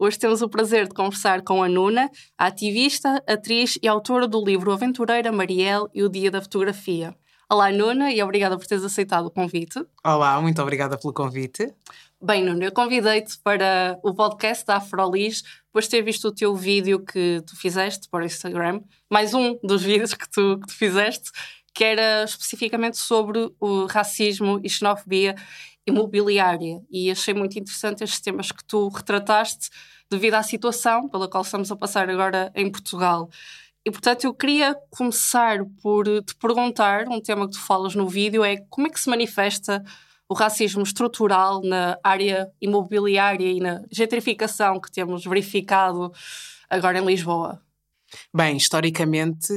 Hoje temos o prazer de conversar com a Nuna, a ativista, atriz e autora do livro Aventureira Mariel e o Dia da Fotografia. Olá, Nuna, e obrigada por teres aceitado o convite. Olá, muito obrigada pelo convite. Bem, Nuno, eu convidei-te para o podcast da Afrolis, depois de ter visto o teu vídeo que tu fizeste para o Instagram, mais um dos vídeos que tu, que tu fizeste, que era especificamente sobre o racismo e xenofobia imobiliária e achei muito interessante estes temas que tu retrataste devido à situação pela qual estamos a passar agora em Portugal. E portanto eu queria começar por te perguntar, um tema que tu falas no vídeo é como é que se manifesta o racismo estrutural na área imobiliária e na gentrificação que temos verificado agora em Lisboa? Bem, historicamente,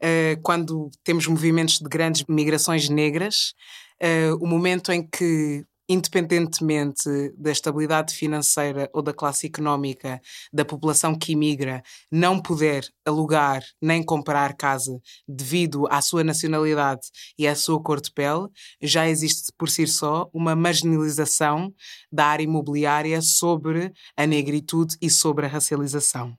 eh, quando temos movimentos de grandes migrações negras, eh, o momento em que independentemente da estabilidade financeira ou da classe económica da população que imigra, não poder alugar nem comprar casa devido à sua nacionalidade e à sua cor de pele, já existe por si só uma marginalização da área imobiliária sobre a negritude e sobre a racialização.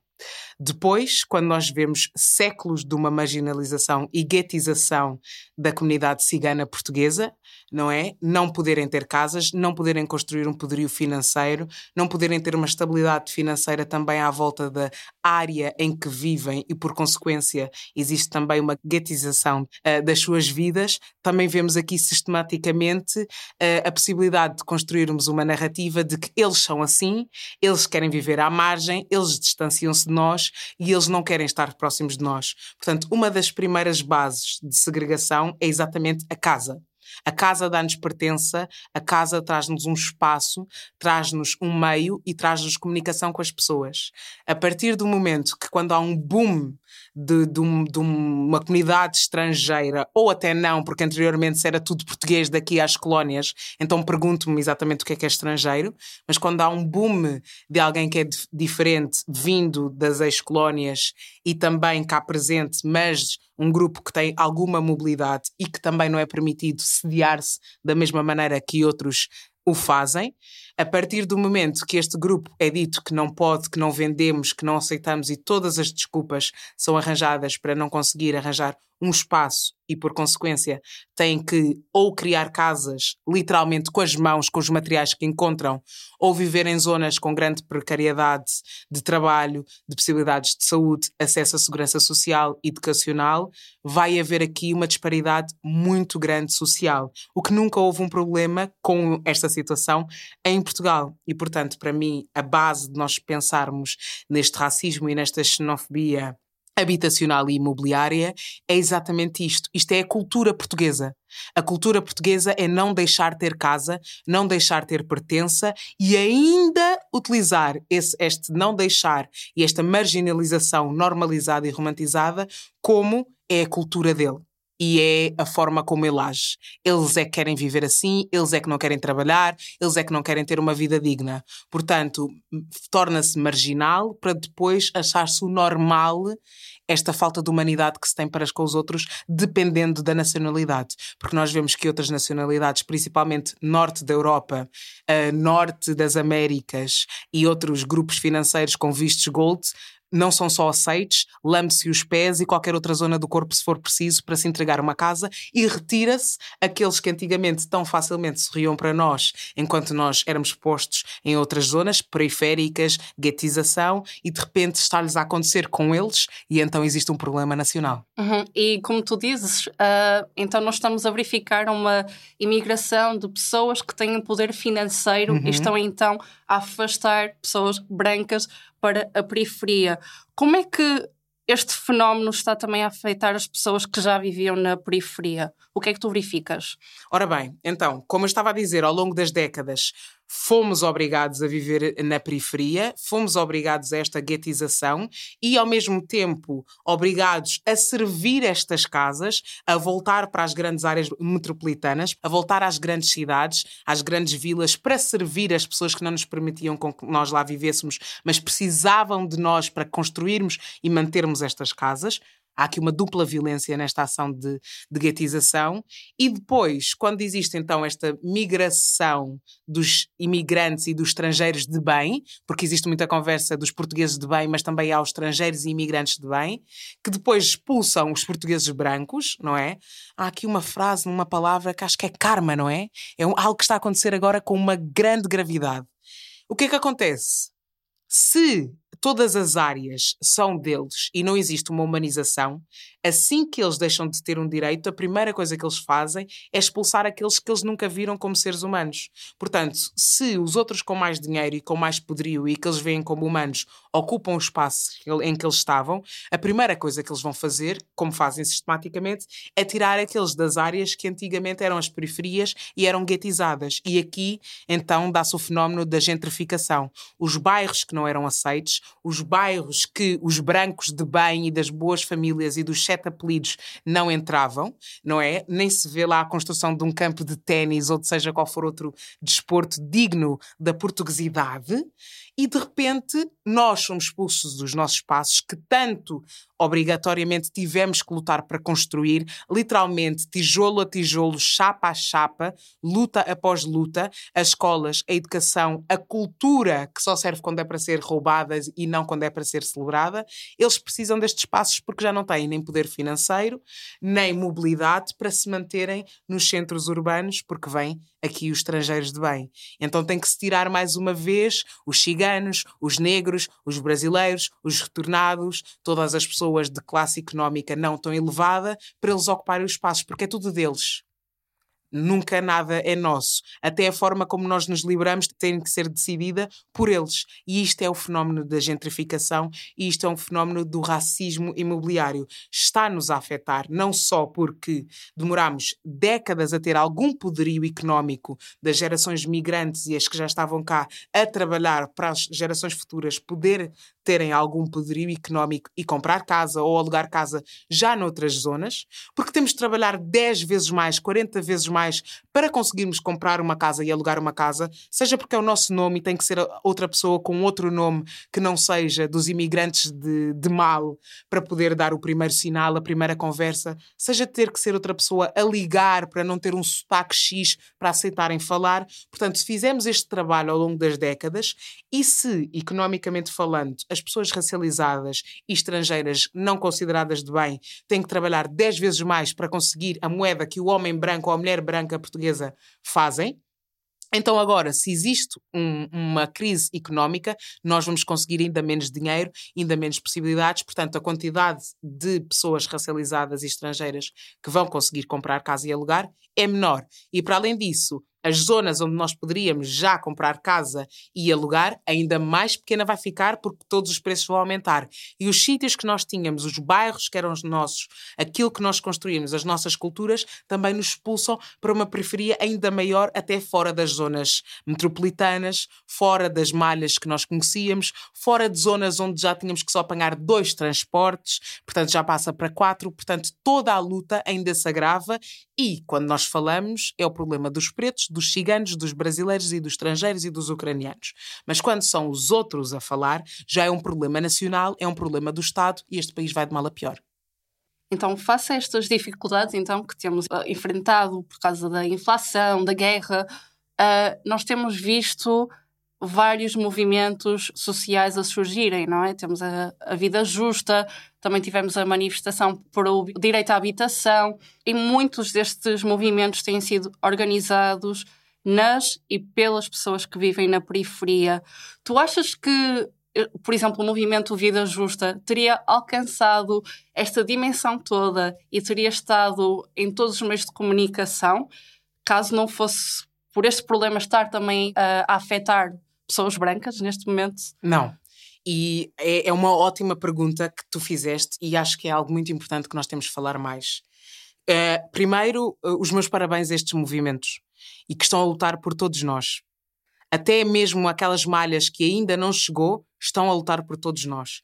Depois, quando nós vemos séculos de uma marginalização e guetização da comunidade cigana portuguesa, não é? Não poderem ter casas, não poderem construir um poderio financeiro, não poderem ter uma estabilidade financeira também à volta da área em que vivem e, por consequência, existe também uma guetização uh, das suas vidas. Também vemos aqui sistematicamente uh, a possibilidade de construirmos uma narrativa de que eles são assim, eles querem viver à margem, eles distanciam-se de nós e eles não querem estar próximos de nós. Portanto, uma das primeiras bases de segregação é exatamente a casa. A casa dá-nos pertença, a casa traz-nos um espaço, traz-nos um meio e traz-nos comunicação com as pessoas. A partir do momento que, quando há um boom de, de, um, de, uma comunidade estrangeira, ou até não, porque anteriormente era tudo português daqui às colónias, então pergunto-me exatamente o que é que é estrangeiro, mas quando há um boom de alguém que é diferente vindo das ex-colónias e também cá presente, mas um grupo que tem alguma mobilidade e que também não é permitido sediar-se da mesma maneira que outros o fazem. A partir do momento que este grupo é dito que não pode, que não vendemos, que não aceitamos e todas as desculpas são arranjadas para não conseguir arranjar um espaço e, por consequência, têm que ou criar casas literalmente com as mãos, com os materiais que encontram, ou viver em zonas com grande precariedade de trabalho, de possibilidades de saúde, acesso à segurança social e educacional, vai haver aqui uma disparidade muito grande social. O que nunca houve um problema com esta situação em Portugal. E, portanto, para mim, a base de nós pensarmos neste racismo e nesta xenofobia habitacional e imobiliária é exatamente isto. Isto é a cultura portuguesa. A cultura portuguesa é não deixar ter casa, não deixar ter pertença e ainda utilizar esse, este não deixar e esta marginalização normalizada e romantizada como é a cultura dele e é a forma como ele age. Eles é que querem viver assim, eles é que não querem trabalhar, eles é que não querem ter uma vida digna. Portanto, torna-se marginal para depois achar-se o normal esta falta de humanidade que se tem para com os outros, dependendo da nacionalidade. Porque nós vemos que outras nacionalidades, principalmente norte da Europa, uh, norte das Américas e outros grupos financeiros com vistos gold, não são só aceites, lambe-se os pés e qualquer outra zona do corpo se for preciso para se entregar uma casa e retira-se aqueles que antigamente tão facilmente sorriam para nós, enquanto nós éramos postos em outras zonas periféricas, guetização, e de repente está-lhes a acontecer com eles e então existe um problema nacional. Uhum. E como tu dizes, uh, então nós estamos a verificar uma imigração de pessoas que têm poder financeiro uhum. e estão então a afastar pessoas brancas para a periferia. Como é que este fenómeno está também a afetar as pessoas que já viviam na periferia? O que é que tu verificas? Ora bem, então, como eu estava a dizer, ao longo das décadas fomos obrigados a viver na periferia, fomos obrigados a esta guetização e, ao mesmo tempo, obrigados a servir estas casas, a voltar para as grandes áreas metropolitanas, a voltar às grandes cidades, às grandes vilas, para servir as pessoas que não nos permitiam que nós lá vivêssemos, mas precisavam de nós para construirmos e mantermos estas casas. Há aqui uma dupla violência nesta ação de, de guetização. E depois, quando existe então esta migração dos imigrantes e dos estrangeiros de bem, porque existe muita conversa dos portugueses de bem, mas também há os estrangeiros e imigrantes de bem, que depois expulsam os portugueses brancos, não é? Há aqui uma frase, uma palavra que acho que é karma, não é? É algo que está a acontecer agora com uma grande gravidade. O que é que acontece? Se todas as áreas são deles e não existe uma humanização, assim que eles deixam de ter um direito, a primeira coisa que eles fazem é expulsar aqueles que eles nunca viram como seres humanos. Portanto, se os outros com mais dinheiro e com mais poderio e que eles veem como humanos ocupam o espaço em que eles estavam, a primeira coisa que eles vão fazer, como fazem sistematicamente, é tirar aqueles das áreas que antigamente eram as periferias e eram guetizadas. E aqui, então, dá-se o fenómeno da gentrificação. Os bairros que não eram aceitos, os bairros que os brancos de bem e das boas famílias e dos sete apelidos não entravam, não é? Nem se vê lá a construção de um campo de ténis ou de seja qual for outro desporto digno da portuguesidade e de repente nós somos expulsos dos nossos espaços que tanto obrigatoriamente tivemos que lutar para construir, literalmente tijolo a tijolo, chapa a chapa, luta após luta, as escolas, a educação, a cultura que só serve quando é para ser roubada e não quando é para ser celebrada, eles precisam destes espaços porque já não têm nem poder financeiro, nem mobilidade para se manterem nos centros urbanos, porque vêm aqui os estrangeiros de bem. Então tem que se tirar mais uma vez os ciganos, os negros, os brasileiros, os retornados, todas as pessoas de classe económica não tão elevada, para eles ocuparem os espaços, porque é tudo deles. Nunca nada é nosso. Até a forma como nós nos libramos tem que ser decidida por eles. E isto é o fenómeno da gentrificação e isto é um fenómeno do racismo imobiliário. Está-nos a afetar, não só porque demoramos décadas a ter algum poderio económico das gerações migrantes e as que já estavam cá a trabalhar para as gerações futuras poder terem algum poderio económico e comprar casa ou alugar casa já noutras zonas, porque temos de trabalhar 10 vezes mais, 40 vezes mais para conseguirmos comprar uma casa e alugar uma casa, seja porque é o nosso nome e tem que ser outra pessoa com outro nome que não seja dos imigrantes de, de mal para poder dar o primeiro sinal, a primeira conversa, seja ter que ser outra pessoa a ligar para não ter um sotaque X para aceitarem falar. Portanto, se fizermos este trabalho ao longo das décadas e se, economicamente falando, as pessoas racializadas e estrangeiras não consideradas de bem têm que trabalhar 10 vezes mais para conseguir a moeda que o homem branco ou a mulher branca portuguesa fazem, então, agora, se existe um, uma crise económica, nós vamos conseguir ainda menos dinheiro, ainda menos possibilidades. Portanto, a quantidade de pessoas racializadas e estrangeiras que vão conseguir comprar casa e alugar é menor. E, para além disso, as zonas onde nós poderíamos já comprar casa e alugar, ainda mais pequena vai ficar porque todos os preços vão aumentar. E os sítios que nós tínhamos, os bairros que eram os nossos, aquilo que nós construímos, as nossas culturas, também nos expulsam para uma periferia ainda maior, até fora das zonas metropolitanas, fora das malhas que nós conhecíamos, fora de zonas onde já tínhamos que só apanhar dois transportes, portanto já passa para quatro, portanto toda a luta ainda se agrava e, quando nós falamos, é o problema dos pretos, dos ciganos, dos brasileiros e dos estrangeiros e dos ucranianos. Mas quando são os outros a falar, já é um problema nacional, é um problema do Estado e este país vai de mal a pior. Então, face a estas dificuldades então, que temos uh, enfrentado por causa da inflação, da guerra, uh, nós temos visto vários movimentos sociais a surgirem, não é? Temos a, a, vida justa, também tivemos a manifestação por o direito à habitação, e muitos destes movimentos têm sido organizados nas e pelas pessoas que vivem na periferia. Tu achas que, eh, por exemplo, o movimento Vida Justa teria alcançado esta dimensão toda e teria estado em todos os meios de comunicação caso não fosse por este problema estar também uh, a afetar pessoas brancas neste momento? Não. E é, é uma ótima pergunta que tu fizeste e acho que é algo muito importante que nós temos de falar mais. Uh, primeiro, uh, os meus parabéns a estes movimentos e que estão a lutar por todos nós. até mesmo aquelas malhas que ainda não chegou, estão a lutar por todos nós.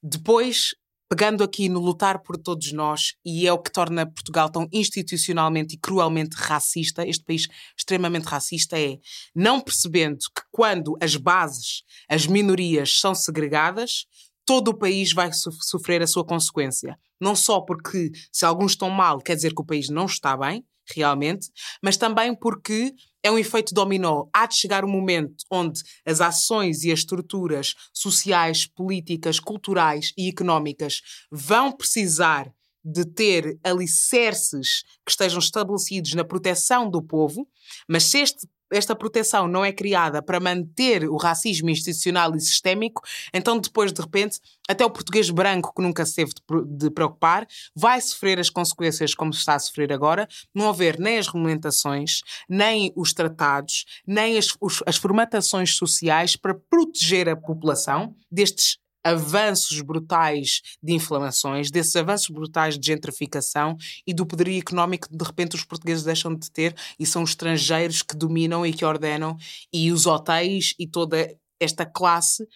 Depois, pegando aqui no lutar por todos nós, e é o que torna Portugal tão institucionalmente e cruelmente racista, este país extremamente racista, é não percebendo que quando as bases, as minorias são segregadas, todo o país vai sofrer a sua consequência. Não só porque se alguns estão mal, quer dizer que o país não está bem, realmente, mas também porque é um efeito dominó. Há de chegar um momento onde as ações e as estruturas sociais, políticas, culturais e económicas vão precisar de ter alicerces que estejam estabelecidos na proteção do povo, mas se este esta proteção não é criada para manter o racismo institucional e sistémico, então depois, de repente, até o português branco, que nunca se teve de preocupar, vai sofrer as consequências como está a sofrer agora, não haver nem as regulamentações, nem os tratados, nem as, os, as formatações sociais para proteger a população destes avanços brutais de inflamações, desses avanços brutais de gentrificação e do poderio económico que de repente os portugueses deixam de ter e são os estrangeiros que dominam e que ordenam e os hotéis e toda esta classe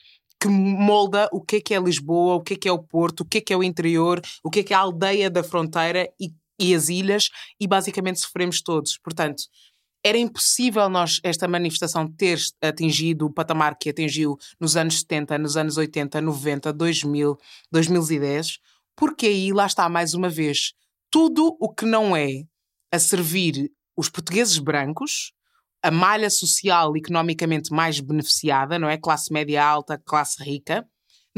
que molda o que é que é Lisboa, o que é que é o Porto, o que é que é o interior, o que é que é a aldeia da fronteira e, e as ilhas e basicamente sofremos todos. Portanto, era impossível nós, esta manifestação, ter atingido o patamar que atingiu nos anos 70, nos anos 80, 90, 2000, 2010, porque aí, lá está mais uma vez, tudo o que não é a servir os portugueses brancos, a malha social economicamente mais beneficiada, não é? Classe média alta, classe rica,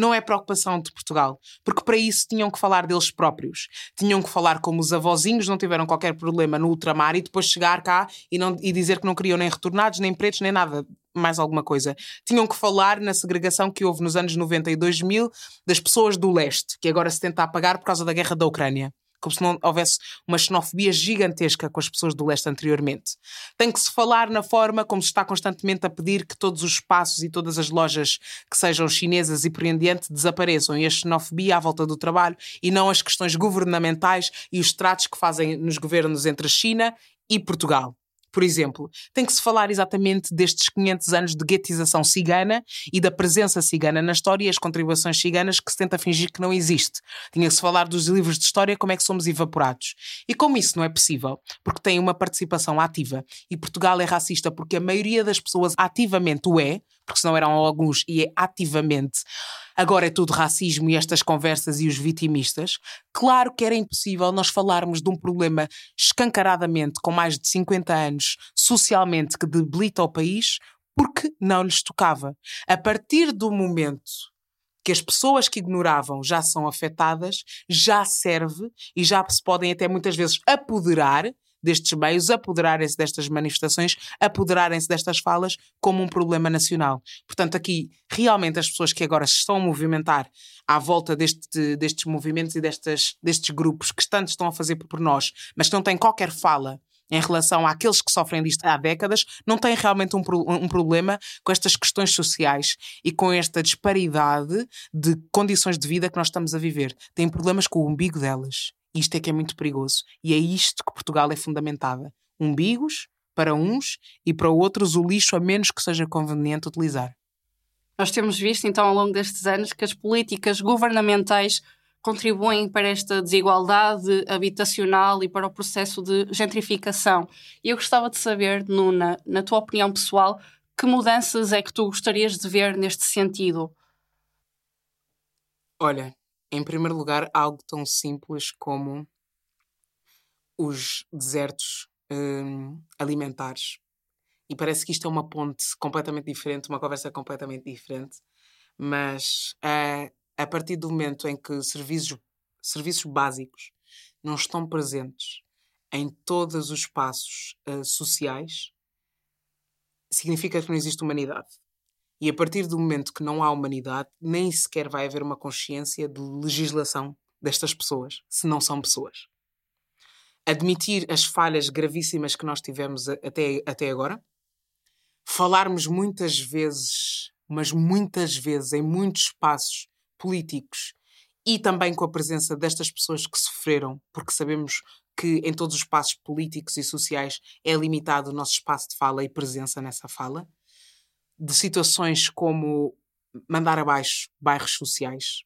não é preocupação de Portugal, porque para isso tinham que falar deles próprios. Tinham que falar como os avózinhos não tiveram qualquer problema no ultramar e depois chegar cá e, não, e dizer que não queriam nem retornados, nem pretos, nem nada mais alguma coisa. Tinham que falar na segregação que houve nos anos 90 e 2000 das pessoas do leste, que agora se tenta apagar por causa da guerra da Ucrânia como se não houvesse uma xenofobia gigantesca com as pessoas do leste anteriormente. Tem que se falar na forma como se está constantemente a pedir que todos os espaços e todas as lojas que sejam chinesas e por em diante desapareçam e a xenofobia à volta do trabalho e não as questões governamentais e os tratos que fazem nos governos entre a China e Portugal por exemplo, tem que se falar exatamente destes 500 anos de guetização cigana e da presença cigana na história e as contribuições ciganas que se tenta fingir que não existe. Tinha que se falar dos livros de história, como é que somos evaporados. E como isso não é possível, porque tem uma participação ativa e Portugal é racista porque a maioria das pessoas ativamente o é, porque senão eram alguns e é ativamente agora é tudo racismo e estas conversas e os vitimistas, claro que era impossível nós falarmos de um problema escancaradamente com mais de 50 anos, socialmente, que debilita o país, porque não lhes tocava. A partir do momento que as pessoas que ignoravam já são afetadas, já serve e já se podem até muitas vezes apoderar destes meios, apoderarem-se destas manifestações, apoderarem-se destas falas como um problema nacional. Portanto, aqui, realmente, as pessoas que agora se estão a movimentar à volta deste, destes movimentos e destes, grupos que tanto estão a fazer por nós, mas que não têm qualquer fala em relação àqueles que sofrem disto há décadas, não têm realmente um, um, problema com estas questões sociais e com esta disparidade de condições de vida que nós estamos a viver. Têm problemas com o umbigo delas. Isto é que é muito perigoso. E é isto que Portugal é fundamentada. Umbigos para uns e para outros o lixo a menos que seja conveniente utilizar. Nós temos visto, então, ao longo destes anos, que as políticas governamentais contribuem para esta desigualdade habitacional e para o processo de gentrificação. E eu gostava de saber, Nuna, na tua opinião pessoal, que mudanças é que tu gostarias de ver neste sentido? Olha, em primeiro lugar, algo tão simples como os desertos hum, alimentares. E parece que isto é uma ponte completamente diferente, uma conversa completamente diferente, mas é, a partir do momento em que serviços, serviços básicos não estão presentes em todos os espaços uh, sociais, significa que não existe humanidade. E a partir do momento que não há humanidade, nem sequer vai haver uma consciência de legislação destas pessoas, se não são pessoas. Admitir as falhas gravíssimas que nós tivemos até, até agora, falarmos muitas vezes, mas muitas vezes, em muitos espaços políticos e também com a presença destas pessoas que sofreram, porque sabemos que em todos os espaços políticos e sociais é limitado o nosso espaço de fala e presença nessa fala de situações como mandar abaixo bairros sociais,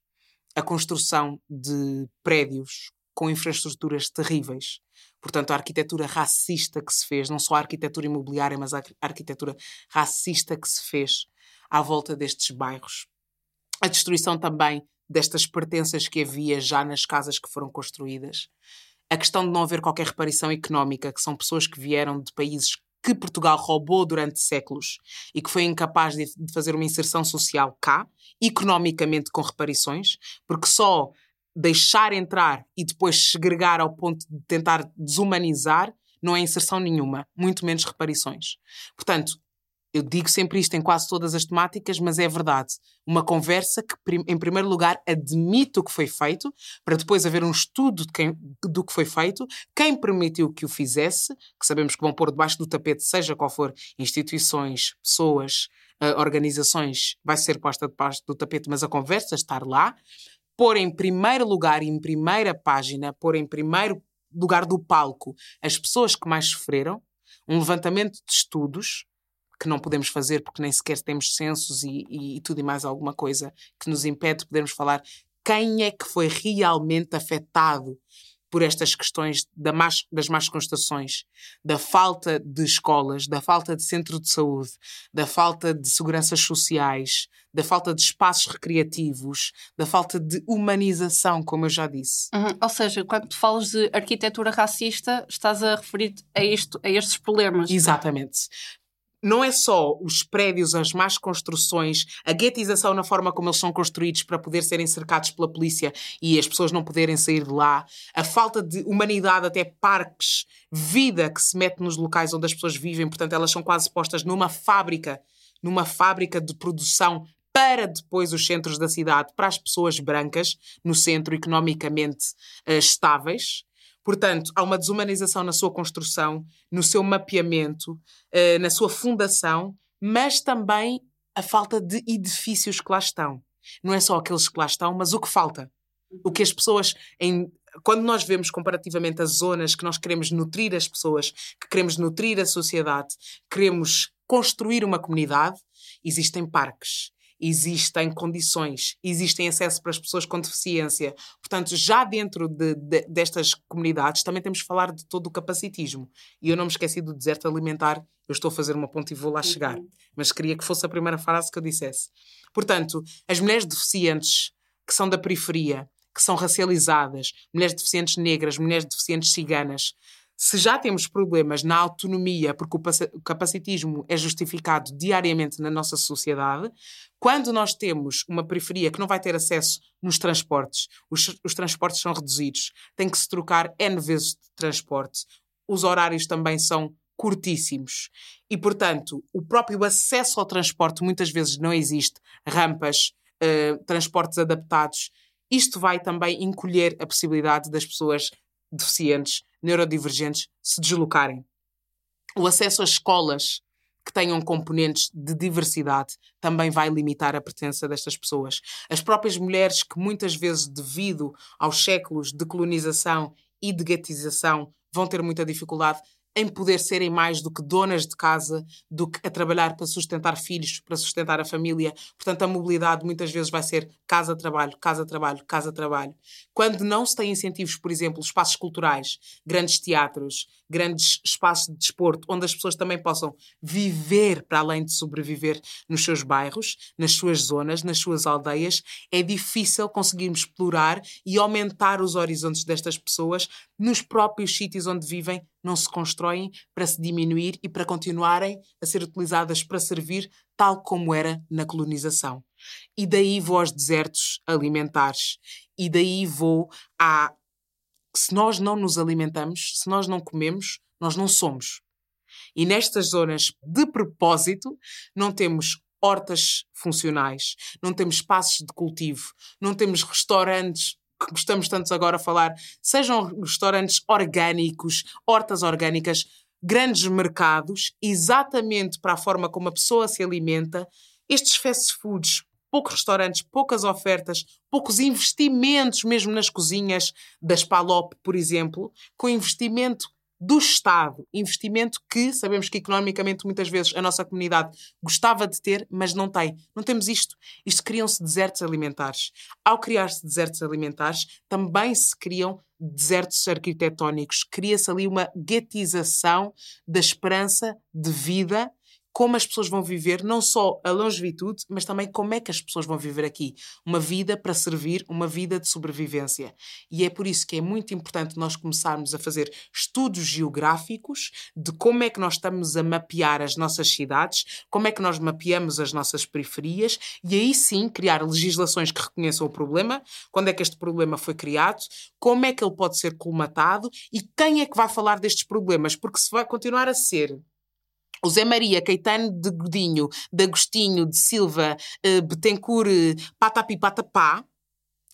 a construção de prédios com infraestruturas terríveis. Portanto, a arquitetura racista que se fez, não só a arquitetura imobiliária, mas a arquitetura racista que se fez à volta destes bairros. A destruição também destas pertenças que havia já nas casas que foram construídas. A questão de não haver qualquer reparação económica, que são pessoas que vieram de países que Portugal roubou durante séculos e que foi incapaz de, fazer uma inserção social cá, economicamente com reparações, porque só deixar entrar e depois segregar ao ponto de tentar desumanizar não é inserção nenhuma, muito menos reparações. Portanto, eu digo sempre isto em quase todas as temáticas, mas é verdade. Uma conversa que, em primeiro lugar, admite o que foi feito, para depois haver um estudo de quem, do que foi feito, quem permitiu que o fizesse, que sabemos que vão pôr debaixo do tapete, seja qual for, instituições, pessoas, uh, organizações, vai ser posta debaixo do tapete, mas a conversa estar lá, pôr em primeiro lugar em primeira página, pôr em primeiro lugar do palco as pessoas que mais sofreram, um levantamento de estudos que não podemos fazer porque nem sequer temos censos e, e, e tudo e mais alguma coisa que nos impede de podermos falar quem é que foi realmente afetado por estas questões da más, das más constações, da falta de escolas, da falta de centro de saúde, da falta de seguranças sociais, da falta de espaços recreativos, da falta de humanização, como eu já disse. Uhum. Ou seja, quando tu falas de arquitetura racista, estás a referir a, isto, a estes problemas. Exatamente não é só os prédios, as más construções, a guetização na forma como eles são construídos para poder serem cercados pela polícia e as pessoas não poderem sair de lá, a falta de humanidade, até parques, vida que se mete nos locais onde as pessoas vivem, portanto, elas são quase postas numa fábrica, numa fábrica de produção para depois os centros da cidade, para as pessoas brancas, no centro economicamente uh, estáveis. Portanto, há uma desumanização na sua construção, no seu mapeamento, eh, na sua fundação, mas também a falta de edifícios que lá estão. Não é só aqueles que lá estão, mas o que falta. O que as pessoas, em, quando nós vemos comparativamente as zonas que nós queremos nutrir as pessoas, que queremos nutrir a sociedade, queremos construir uma comunidade, existem parques, existem condições, existem acesso para as pessoas com deficiência. Portanto, já dentro de, de, destas comunidades, também temos que falar de todo o capacitismo. E eu não me esqueci do deserto alimentar, eu estou a fazer uma ponte e vou lá chegar. Uhum. Mas queria que fosse a primeira frase que eu dissesse. Portanto, as mulheres deficientes que são da periferia, que são racializadas, mulheres deficientes negras, mulheres deficientes ciganas, se já temos problemas na autonomia, porque o capacitismo é justificado diariamente na nossa sociedade, quando nós temos uma periferia que não vai ter acesso nos transportes, os, os transportes são reduzidos, tem que se trocar N vezes de transporte, os horários também são curtíssimos. E, portanto, o próprio acesso ao transporte muitas vezes não existe, rampas, uh, transportes adaptados. Isto vai também encolher a possibilidade das pessoas deficientes neurodivergentes se deslocarem. O acesso às escolas que tenham componentes de diversidade também vai limitar a pertença destas pessoas. As próprias mulheres que muitas vezes, devido aos séculos de colonização e de gatização, vão ter muita dificuldade em poder serem mais do que donas de casa, do que a trabalhar para sustentar filhos, para sustentar a família. Portanto, a mobilidade muitas vezes vai ser casa-trabalho, casa-trabalho, casa-trabalho. Quando não se tem incentivos, por exemplo, espaços culturais, grandes teatros, grandes espaços de desporto, onde as pessoas também possam viver para além de sobreviver nos seus bairros, nas suas zonas, nas suas aldeias, é difícil conseguirmos explorar e aumentar os horizontes destas pessoas nos próprios sítios onde vivem, não se constroem para se diminuir e para continuarem a ser utilizadas para servir tal como era na colonização. E daí vou aos desertos alimentares. E daí vou a se nós não nos alimentamos, se nós não comemos, nós não somos. E nestas zonas, de propósito, não temos hortas funcionais, não temos espaços de cultivo, não temos restaurantes que gostamos tanto agora a falar, sejam restaurantes orgânicos, hortas orgânicas, grandes mercados, exatamente para a forma como a pessoa se alimenta. Estes fast foods poucos restaurantes, poucas ofertas, poucos investimentos mesmo nas cozinhas das Palop, por exemplo, com investimento do Estado, investimento que sabemos que economicamente muitas vezes a nossa comunidade gostava de ter, mas não tem. Não temos isto. Isto criam-se desertos alimentares. Ao criar-se desertos alimentares, também se criam desertos arquitetónicos. Cria-se ali uma guetização da esperança de vida como as pessoas vão viver, não só a longevitude, mas também como é que as pessoas vão viver aqui. Uma vida para servir, uma vida de sobrevivência. E é por isso que é muito importante nós começarmos a fazer estudos geográficos de como é que nós estamos a mapear as nossas cidades, como é que nós mapeamos as nossas periferias e aí sim criar legislações que reconheçam o problema, quando é que este problema foi criado, como é que ele pode ser colmatado e quem é que vai falar destes problemas, porque se vai continuar a ser o Zé Maria, Caetano de Godinho, de Agostinho, de Silva, uh, Betancourt, Patapi Patapá,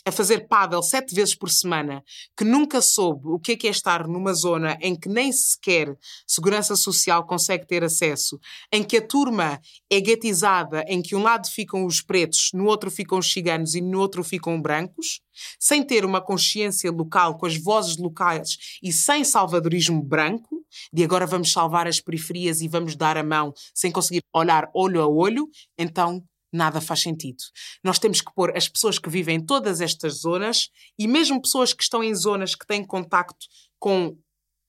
a fazer pádel sete vezes por semana, que nunca soube o que é, que é estar numa zona em que nem sequer segurança social consegue ter acesso, em que a turma é guetizada, em que um lado ficam os pretos, no outro ficam os ciganos e no outro ficam brancos, sem ter uma consciência local, com as vozes locais e sem salvadorismo branco, de agora vamos salvar as periferias e vamos dar a mão sem conseguir olhar olho a olho, então nada faz sentido. Nós temos que pôr as pessoas que vivem em todas estas zonas e mesmo pessoas que estão em zonas que têm contacto com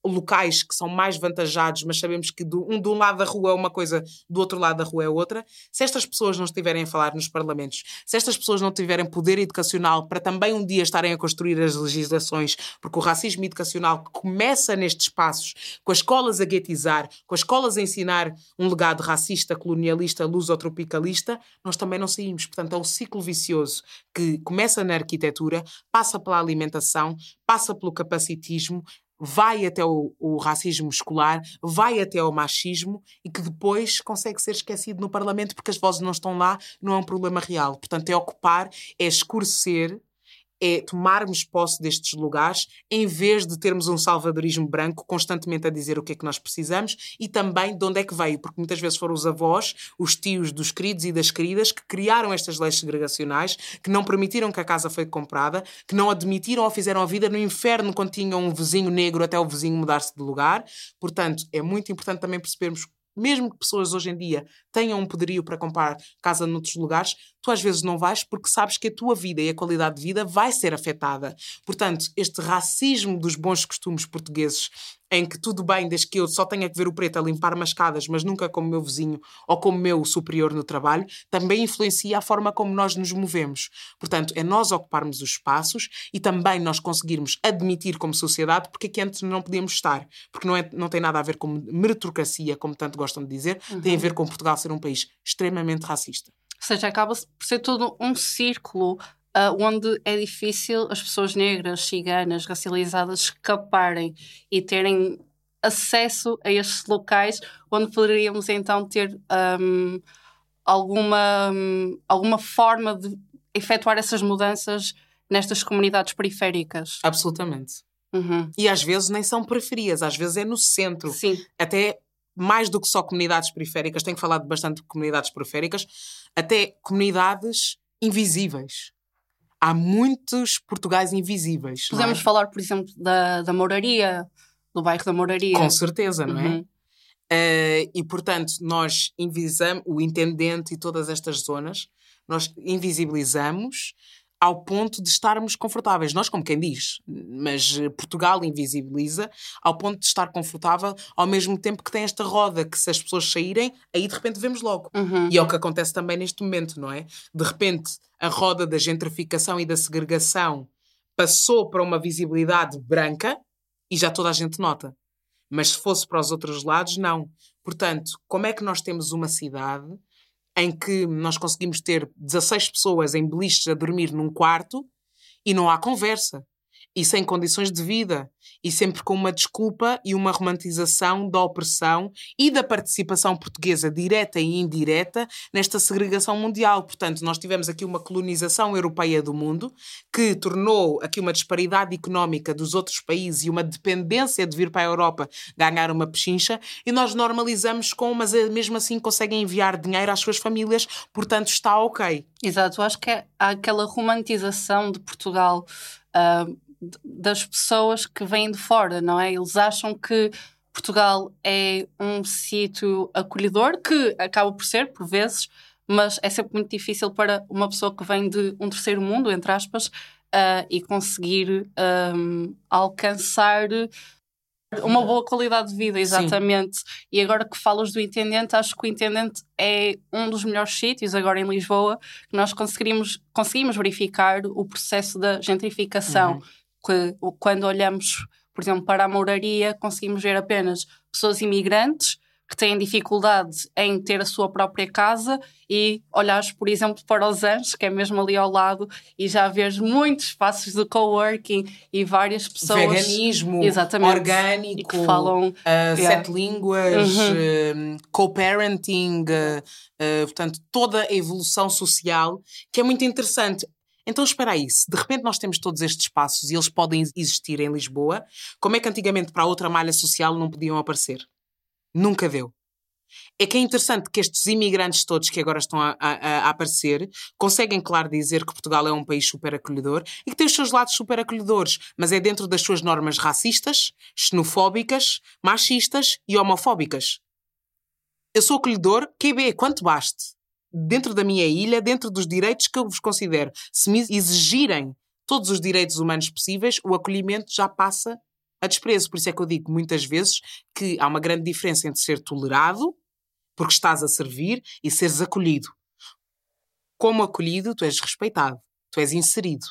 locais que são mais vantajados, mas sabemos que do, um de um lado da rua é uma coisa, do outro lado da rua é outra. Se estas pessoas não estiverem a falar nos parlamentos, se estas pessoas não tiverem poder educacional para também um dia estarem a construir as legislações, porque o racismo educacional começa nestes espaços, com as escolas a guetizar, com as escolas a ensinar um legado racista, colonialista, luso-tropicalista, nós também não saímos. Portanto, é um ciclo vicioso que começa na arquitetura, passa pela alimentação, passa pelo capacitismo, vai até o, o, racismo escolar, vai até o machismo e que depois consegue ser esquecido no Parlamento porque as vozes não estão lá, não é um problema real. Portanto, é ocupar, é escurecer é tomarmos posse destes lugares em vez de termos um salvadorismo branco constantemente a dizer o que é que nós precisamos e também de onde é que veio, porque muitas vezes foram os avós, os tios dos queridos e das queridas que criaram estas leis segregacionais, que não permitiram que a casa foi comprada, que não admitiram ou fizeram a vida no inferno quando tinham um vizinho negro até o vizinho mudar-se de lugar. Portanto, é muito importante também percebermos mesmo que pessoas hoje em dia tenham um poderio para comprar casa noutros lugares, tu às vezes não vais porque sabes que a tua vida e a qualidade de vida vai ser afetada. Portanto, este racismo dos bons costumes portugueses em que tudo bem, desde que eu só tenha que ver o preto a limpar mascadas, mas nunca como meu vizinho ou como meu superior no trabalho, também influencia a forma como nós nos movemos. Portanto, é nós ocuparmos os espaços e também nós conseguirmos admitir como sociedade porque aqui antes não podíamos estar. Porque não, é, não tem nada a ver com meritocracia, como tanto gostam de dizer, uhum. tem a ver com Portugal ser um país extremamente racista. Ou seja, acaba por ser todo um círculo uh, onde é difícil as pessoas negras, ciganas, racializadas escaparem e terem acesso a estes locais onde poderíamos então ter um, alguma, um, alguma forma de efetuar essas mudanças nestas comunidades periféricas. Absolutamente. Uhum. E às vezes nem são periferias, às vezes é no centro. Sim. Até mais do que só comunidades periféricas, tenho falado bastante de comunidades periféricas, até comunidades invisíveis há muitos Portugais invisíveis. Podemos é? falar, por exemplo, da, da Mouraria, do bairro da Mouraria. Com certeza, não é? uhum. é? Uh, e, portanto, nós invisamos, o intendente e todas estas zonas, nós invisibilizamos ao ponto de estarmos confortáveis. Nós, como quem diz, mas eh, Portugal invisibiliza ao ponto de estar confortável ao mesmo tempo que tem esta roda que se as pessoas saírem, aí de repente vemos logo. Uhum. E é o que acontece também neste momento, não é? De repente a roda da gentrificação e da segregação passou para uma visibilidade branca e já toda a gente nota. Mas se fosse para os outros lados, não. Portanto, como é que nós temos uma cidade em que nós conseguimos ter 16 pessoas em beliches a dormir num quarto e não há conversa. E sem condições de vida, e sempre com uma desculpa e uma romantização da opressão e da participação portuguesa direta e indireta nesta segregação mundial. Portanto, nós tivemos aqui uma colonização europeia do mundo que tornou aqui uma disparidade económica dos outros países e uma dependência de vir para a Europa ganhar uma pechincha, e nós normalizamos com, mas eh, mesmo assim conseguem enviar dinheiro às suas famílias, portanto está ok. Exato, acho que é, há aquela romantização de Portugal. Uh das pessoas que vêm de fora, não é? Eles acham que Portugal é um sítio acolhedor, que acaba por ser, por vezes, mas é sempre muito difícil para uma pessoa que vem de um terceiro mundo, entre aspas, uh, e conseguir um, alcançar uma boa qualidade de vida, exatamente. Sim. E agora que falas do Intendente, acho que o Intendente é um dos melhores sítios, agora em Lisboa, que nós conseguimos, conseguimos verificar o processo da gentrificação. Uhum. Que, quando olhamos, por exemplo, para a moraria, conseguimos ver apenas pessoas imigrantes que têm dificuldade em ter a sua própria casa e olhares, por exemplo, para os Anjos, que é mesmo ali ao lado, e já vês muitos espaços de coworking e várias pessoas. Veganismo, exatamente, orgânico, que falam uh, yeah. sete línguas, uhum. uh, co-parenting, uh, portanto, toda a evolução social, que é muito interessante. Então espera aí, se de repente nós temos todos estes espaços e eles podem existir em Lisboa, como é que antigamente para a outra malha social não podiam aparecer? Nunca deu. É que é interessante que estes imigrantes todos que agora estão a, a, a, aparecer conseguem, claro, dizer que Portugal é um país super acolhedor e que tem os seus lados super acolhedores, mas é dentro das suas normas racistas, xenofóbicas, machistas e homofóbicas. Eu sou acolhedor, QB, quanto baste. Dentro da minha ilha, dentro dos direitos que eu vos considero. Se me exigirem todos os direitos humanos possíveis, o acolhimento já passa a desprezo. Por isso é que eu digo muitas vezes que há uma grande diferença entre ser tolerado, porque estás a servir, e seres acolhido. Como acolhido, tu és respeitado, tu és inserido,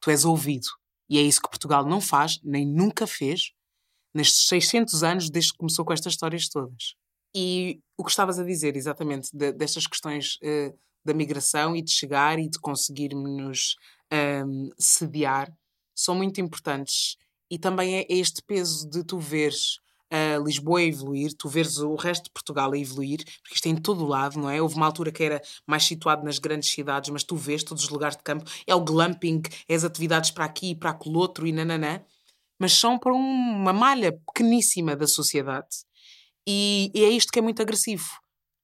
tu és ouvido. E é isso que Portugal não faz, nem nunca fez, nestes 600 anos desde que começou com estas histórias todas. E o que estavas a dizer, exatamente, de, destas questões uh, da migração e de chegar e de conseguirmos um, sediar, são muito importantes e também é este peso de tu veres uh, Lisboa evoluir, tu veres o resto de Portugal a evoluir, porque isto é em todo lado, não é? Houve uma altura que era mais situado nas grandes cidades, mas tu vês todos os lugares de campo, é o glamping, é as atividades para aqui e para aquele outro e nananã, mas são para uma malha pequeníssima da sociedade. E, e é isto que é muito agressivo.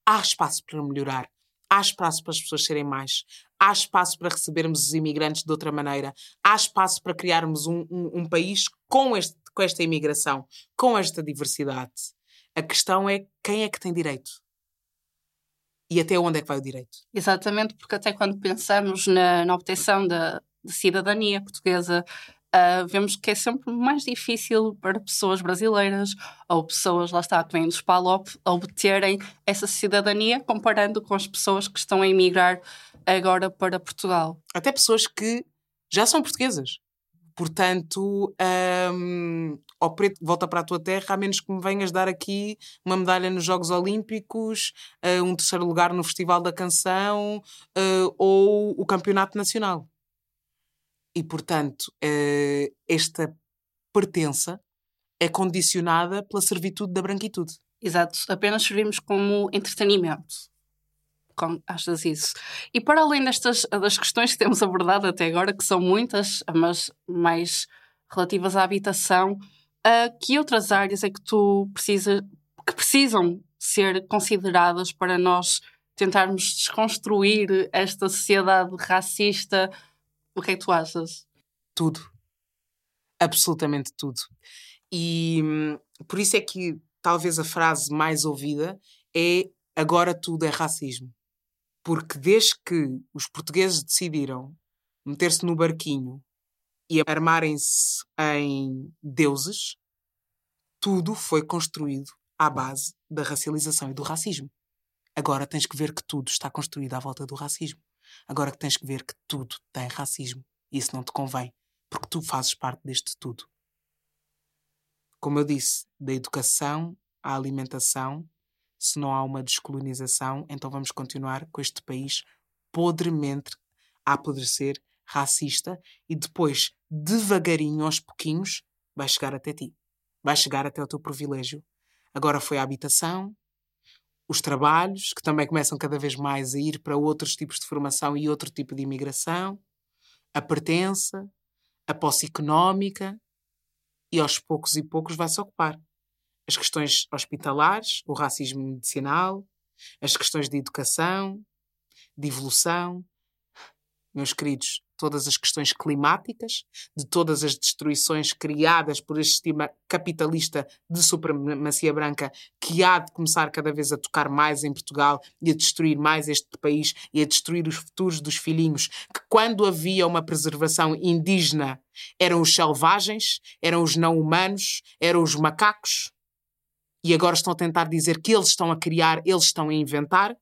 Há espaço para melhorar, há espaço para as pessoas serem mais, há espaço para recebermos os imigrantes de outra maneira, há espaço para criarmos um, um, um país com, este, com esta imigração, com esta diversidade. A questão é quem é que tem direito? E até onde é que vai o direito? Exatamente, porque até quando pensamos na, na obtenção da, da cidadania portuguesa, Uh, vemos que é sempre mais difícil para pessoas brasileiras ou pessoas, lá está, que vêm dos PALOP, obterem essa cidadania comparando com as pessoas que estão a emigrar agora para Portugal. Até pessoas que já são portuguesas. Portanto, um, ao preto, volta para a tua terra, a menos que me venhas dar aqui uma medalha nos Jogos Olímpicos, uh, um terceiro lugar no Festival da Canção uh, ou o Campeonato Nacional. E, portanto, uh, esta pertença é condicionada pela servitude da branquitude. Exato, apenas servimos como entretenimento como achas isso? E para além destas das questões que temos abordado até agora, que são muitas, mas mais relativas à habitação, uh, que outras áreas é que tu precisa, que precisam ser consideradas para nós tentarmos desconstruir esta sociedade racista? O que é que tu achas? Tudo. Absolutamente tudo. E hum, por isso é que talvez a frase mais ouvida é agora tudo é racismo. Porque desde que os portugueses decidiram meter-se no barquinho e armarem-se em deuses, tudo foi construído à base da racialização e do racismo. Agora tens que ver que tudo está construído à volta do racismo. Agora que tens que ver que tudo tem racismo. Isso não te convém, porque tu fazes parte deste tudo. Como eu disse, da educação à alimentação, se não há uma descolonização, então vamos continuar com este país podremente a apodrecer, racista, e depois, devagarinho, aos pouquinhos, vai chegar até ti. Vai chegar até o teu privilégio. Agora foi a habitação, os trabalhos, que também começam cada vez mais a ir para outros tipos de formação e outro tipo de imigração, a pertença, a posse económica, e aos poucos e poucos vai-se ocupar as questões hospitalares, o racismo medicinal, as questões de educação, de evolução. Meus queridos, todas as questões climáticas, de todas as destruições criadas por este sistema capitalista de supremacia branca que há de começar cada vez a tocar mais em Portugal e a destruir mais este país e a destruir os futuros dos filhinhos, que quando havia uma preservação indígena eram os selvagens, eram os não humanos, eram os macacos, e agora estão a tentar dizer que eles estão a criar, eles estão a inventar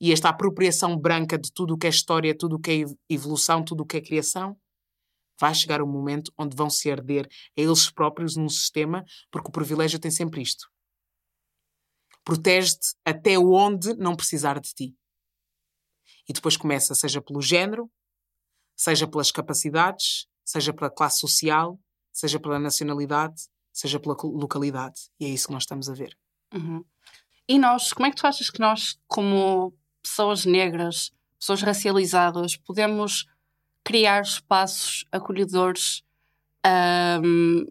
e esta apropriação branca de tudo o que é história, tudo o que é evolução, tudo o que é criação, vai chegar um momento onde vão se herder a eles próprios num sistema, porque o privilégio tem sempre isto. Protege-te até onde não precisar de ti. E depois começa, seja pelo género, seja pelas capacidades, seja pela classe social, seja pela nacionalidade, seja pela localidade. E é isso que nós estamos a ver. Uhum. E nós, como é que tu achas que nós, como pessoas negras, pessoas racializadas, podemos criar espaços acolhedores um,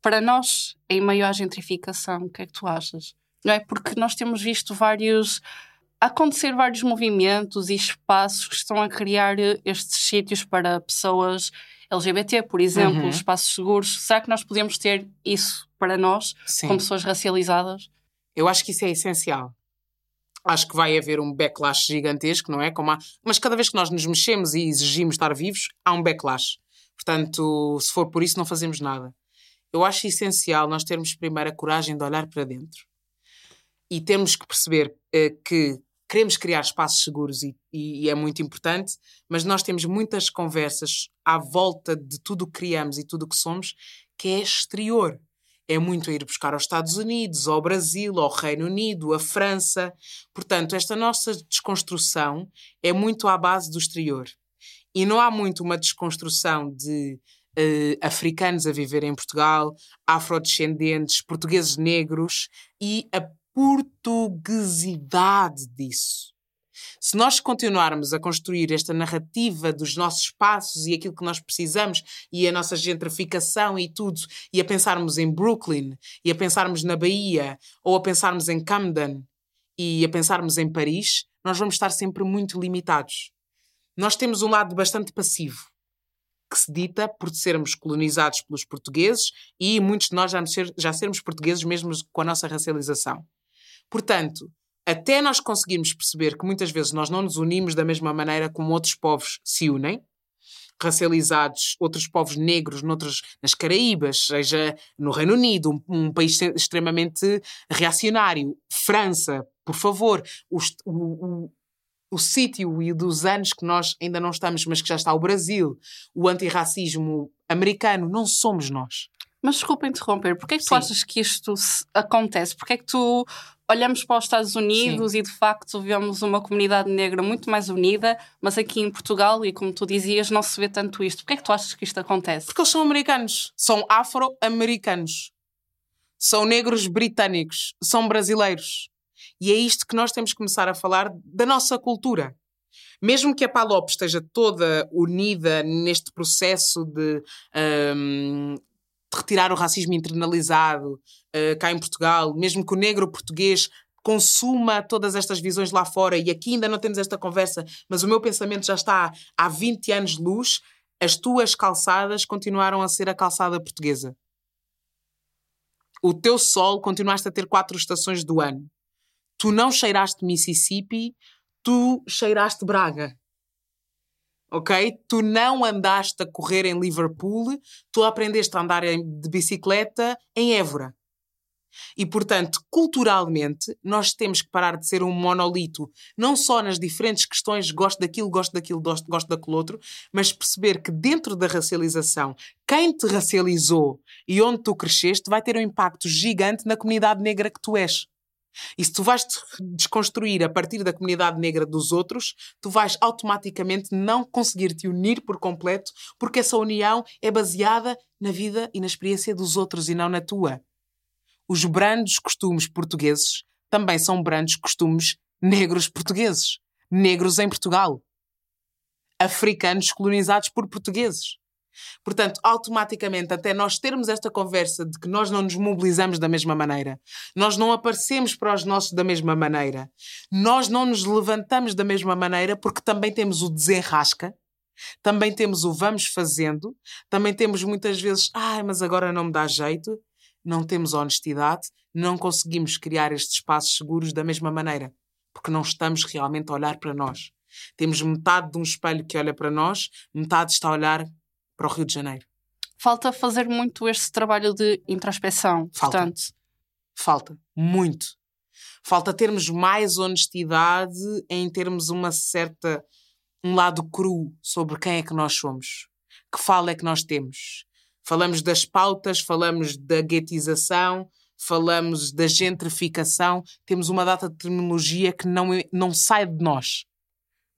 para nós em meio à gentrificação. O que é que tu achas? Não é? Porque nós temos visto vários acontecer vários movimentos e espaços que estão a criar estes sítios para pessoas LGBT, por exemplo, uhum. espaços seguros. Será que nós podemos ter isso para nós, Sim. como pessoas racializadas? Eu acho que isso é essencial acho que vai haver um backlash gigantesco, não é? Há... Mas cada vez que nós nos mexemos e exigimos estar vivos, há um backlash. Portanto, se for por isso, não fazemos nada. Eu acho essencial nós termos primeiro a coragem de olhar para dentro e temos que perceber uh, que queremos criar espaços seguros e, e, e, é muito importante, mas nós temos muitas conversas à volta de tudo o que criamos e tudo o que somos que é exterior é muito a ir buscar aos Estados Unidos, ao Brasil, ao Reino Unido, à França. Portanto, esta nossa desconstrução é muito à base do exterior. E não há muito uma desconstrução de uh, africanos a viver em Portugal, afrodescendentes, portugueses negros e a portuguesidade disso. Se nós continuarmos a construir esta narrativa dos nossos espaços e aquilo que nós precisamos e a nossa gentrificação e tudo, e a pensarmos em Brooklyn, e a pensarmos na Bahia, ou a pensarmos em Camden, e a pensarmos em Paris, nós vamos estar sempre muito limitados. Nós temos um lado bastante passivo, que se dita por sermos colonizados pelos portugueses e muitos de nós já, ser, já sermos portugueses mesmo com a nossa racialização. Portanto, até nós conseguirmos perceber que muitas vezes nós não nos unimos da mesma maneira como outros povos se unem, racializados, outros povos negros noutros, nas Caraíbas, seja no Reino Unido, um, um país extremamente reacionário, França, por favor, o, o, o sítio e dos anos que nós ainda não estamos, mas que já está o Brasil, o antirracismo americano, não somos nós. Mas desculpa interromper, porquê é que Sim. tu achas que isto acontece? Porquê é que tu olhamos para os Estados Unidos Sim. e de facto vemos uma comunidade negra muito mais unida, mas aqui em Portugal, e como tu dizias, não se vê tanto isto. Porquê é que tu achas que isto acontece? Porque eles são americanos, são afro-americanos, são negros britânicos, são brasileiros. E é isto que nós temos que começar a falar da nossa cultura. Mesmo que a Palop esteja toda unida neste processo de um, de retirar o racismo internalizado uh, cá em Portugal, mesmo que o negro português consuma todas estas visões lá fora e aqui ainda não temos esta conversa, mas o meu pensamento já está há 20 anos luz, as tuas calçadas continuaram a ser a calçada portuguesa. O teu sol continuaste a ter quatro estações do ano. Tu não cheiraste Mississippi, tu cheiraste Braga ok? Tu não andaste a correr em Liverpool, tu aprendeste a andar de bicicleta em Évora. E, portanto, culturalmente, nós temos que parar de ser um monolito, não só nas diferentes questões, gosto daquilo, gosto daquilo, gosto, gosto daquele outro, mas perceber que dentro da racialização, quem te racializou e onde tu cresceste vai ter um impacto gigante na comunidade negra que tu és. E se tu vais te desconstruir a partir da comunidade negra dos outros, tu vais automaticamente não conseguir te unir por completo, porque essa união é baseada na vida e na experiência dos outros e não na tua. Os brandos costumes portugueses também são brandos costumes negros portugueses, negros em Portugal, africanos colonizados por portugueses. Portanto, automaticamente, até nós termos esta conversa de que nós não nos mobilizamos da mesma maneira, nós não aparecemos para os nossos da mesma maneira, nós não nos levantamos da mesma maneira porque também temos o desenrasca, também temos o vamos fazendo, também temos muitas vezes, ai, mas agora não me dá jeito, não temos honestidade, não conseguimos criar estes espaços seguros da mesma maneira, porque não estamos realmente a olhar para nós. Temos metade de um espelho que olha para nós, metade está a olhar para o Rio de Janeiro. Falta fazer muito este trabalho de introspeção, Falta. portanto. Falta, muito. Falta termos mais honestidade em termos uma certa um lado cru sobre quem é que nós somos, que fala é que nós temos. Falamos das pautas, falamos da guetização, falamos da gentrificação, temos uma data de terminologia que não, é, não sai de nós.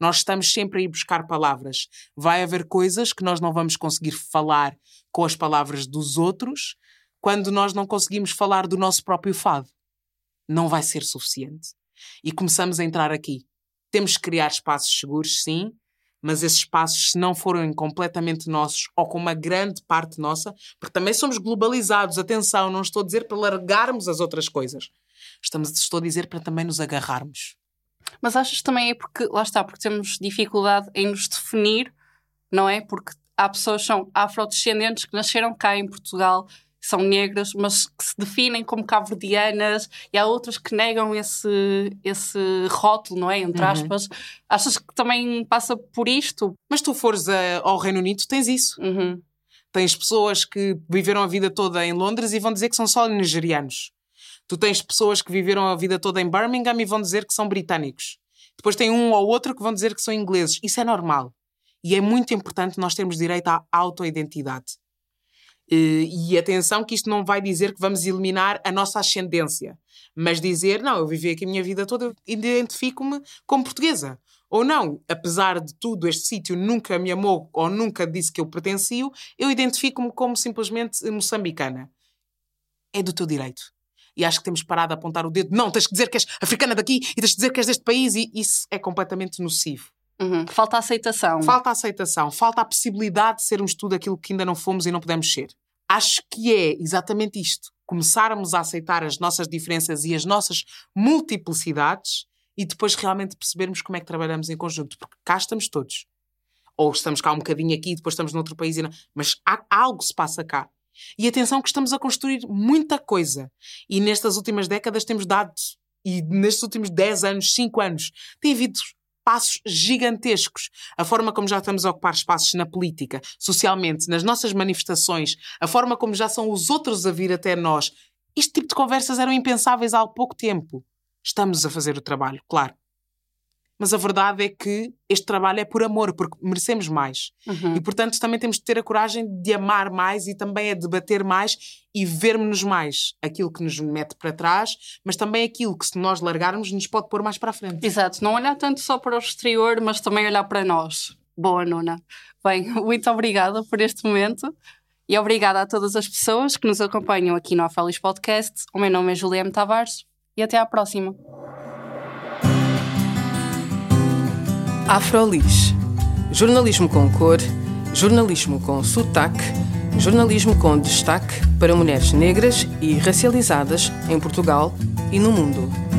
Nós estamos sempre a ir buscar palavras. Vai haver coisas que nós não vamos conseguir falar com as palavras dos outros quando nós não conseguimos falar do nosso próprio fado. Não vai ser suficiente. E começamos a entrar aqui. Temos que criar espaços seguros, sim, mas esses espaços, se não forem completamente nossos ou com uma grande parte nossa, porque também somos globalizados, atenção, não estou a dizer para largarmos as outras coisas. Estamos, estou a dizer para também nos agarrarmos. Mas achas também é porque, lá está, porque temos dificuldade em nos definir, não é? Porque há pessoas que são afrodescendentes que nasceram cá em Portugal, são negras, mas que se definem como cabo-verdianas, e há outras que negam esse, esse rótulo, não é? Entre Uhum. aspas. Achas que também passa por isto? Mas tu fores a- ao Reino Unido, tens isso. Uhum. Tens pessoas que viveram a vida toda em Londres e vão dizer que são só nigerianos. Tu tens pessoas que viveram a vida toda em Birmingham e vão dizer que são britânicos. Depois tem um ou outro que vão dizer que são ingleses. Isso é normal. E é muito importante nós termos direito à autoidentidade. E atenção que isto não vai dizer que vamos eliminar a nossa ascendência, mas dizer, não, eu vivi aqui a minha vida toda, identifico-me como portuguesa. Ou não, apesar de tudo, este sítio nunca me amou ou nunca disse que eu pertencio, eu identifico-me como simplesmente moçambicana. É do teu direito. E acho que temos parado de apontar o dedo. Não, tens que dizer que és africana daqui e tens que dizer que és deste país e isso é completamente nocivo. Uhum. Falta aceitação. Falta a aceitação, falta a possibilidade de sermos tudo aquilo que ainda não fomos e não podemos ser. Acho que é exatamente isto. Começarmos a aceitar as nossas diferenças e as nossas multiplicidades e depois realmente percebermos como é que trabalhamos em conjunto. Porque cá estamos todos. Ou estamos cá um bocadinho aqui e depois estamos noutro país. E não... Mas há, algo se passa cá. E atenção que estamos a construir muita coisa. E nestas últimas décadas temos dado, e nestes últimos 10 anos, 5 anos, tem havido passos gigantescos. A forma como já estamos a ocupar espaços na política, socialmente, nas nossas manifestações, a forma como já são os outros a vir até nós. Este tipo de conversas eram impensáveis há pouco tempo. Estamos a fazer o trabalho, claro. Mas a verdade é que este trabalho é por amor, porque merecemos mais. Uhum. E, portanto, também temos de ter a coragem de amar mais e também a debater mais e vermos-nos mais. Aquilo que nos mete para trás, mas também aquilo que, se nós largarmos, nos pode pôr mais para a frente. Exato, não olhar tanto só para o exterior, mas também olhar para nós. Boa, Nuna. Bem, muito obrigada por este momento e obrigada a todas as pessoas que nos acompanham aqui no Afelis Podcast. O meu nome é Juliana Tavares e até à próxima. Afrolis. Jornalismo com cor, jornalismo com sotaque, jornalismo com destaque para mulheres negras e racializadas em Portugal e no mundo.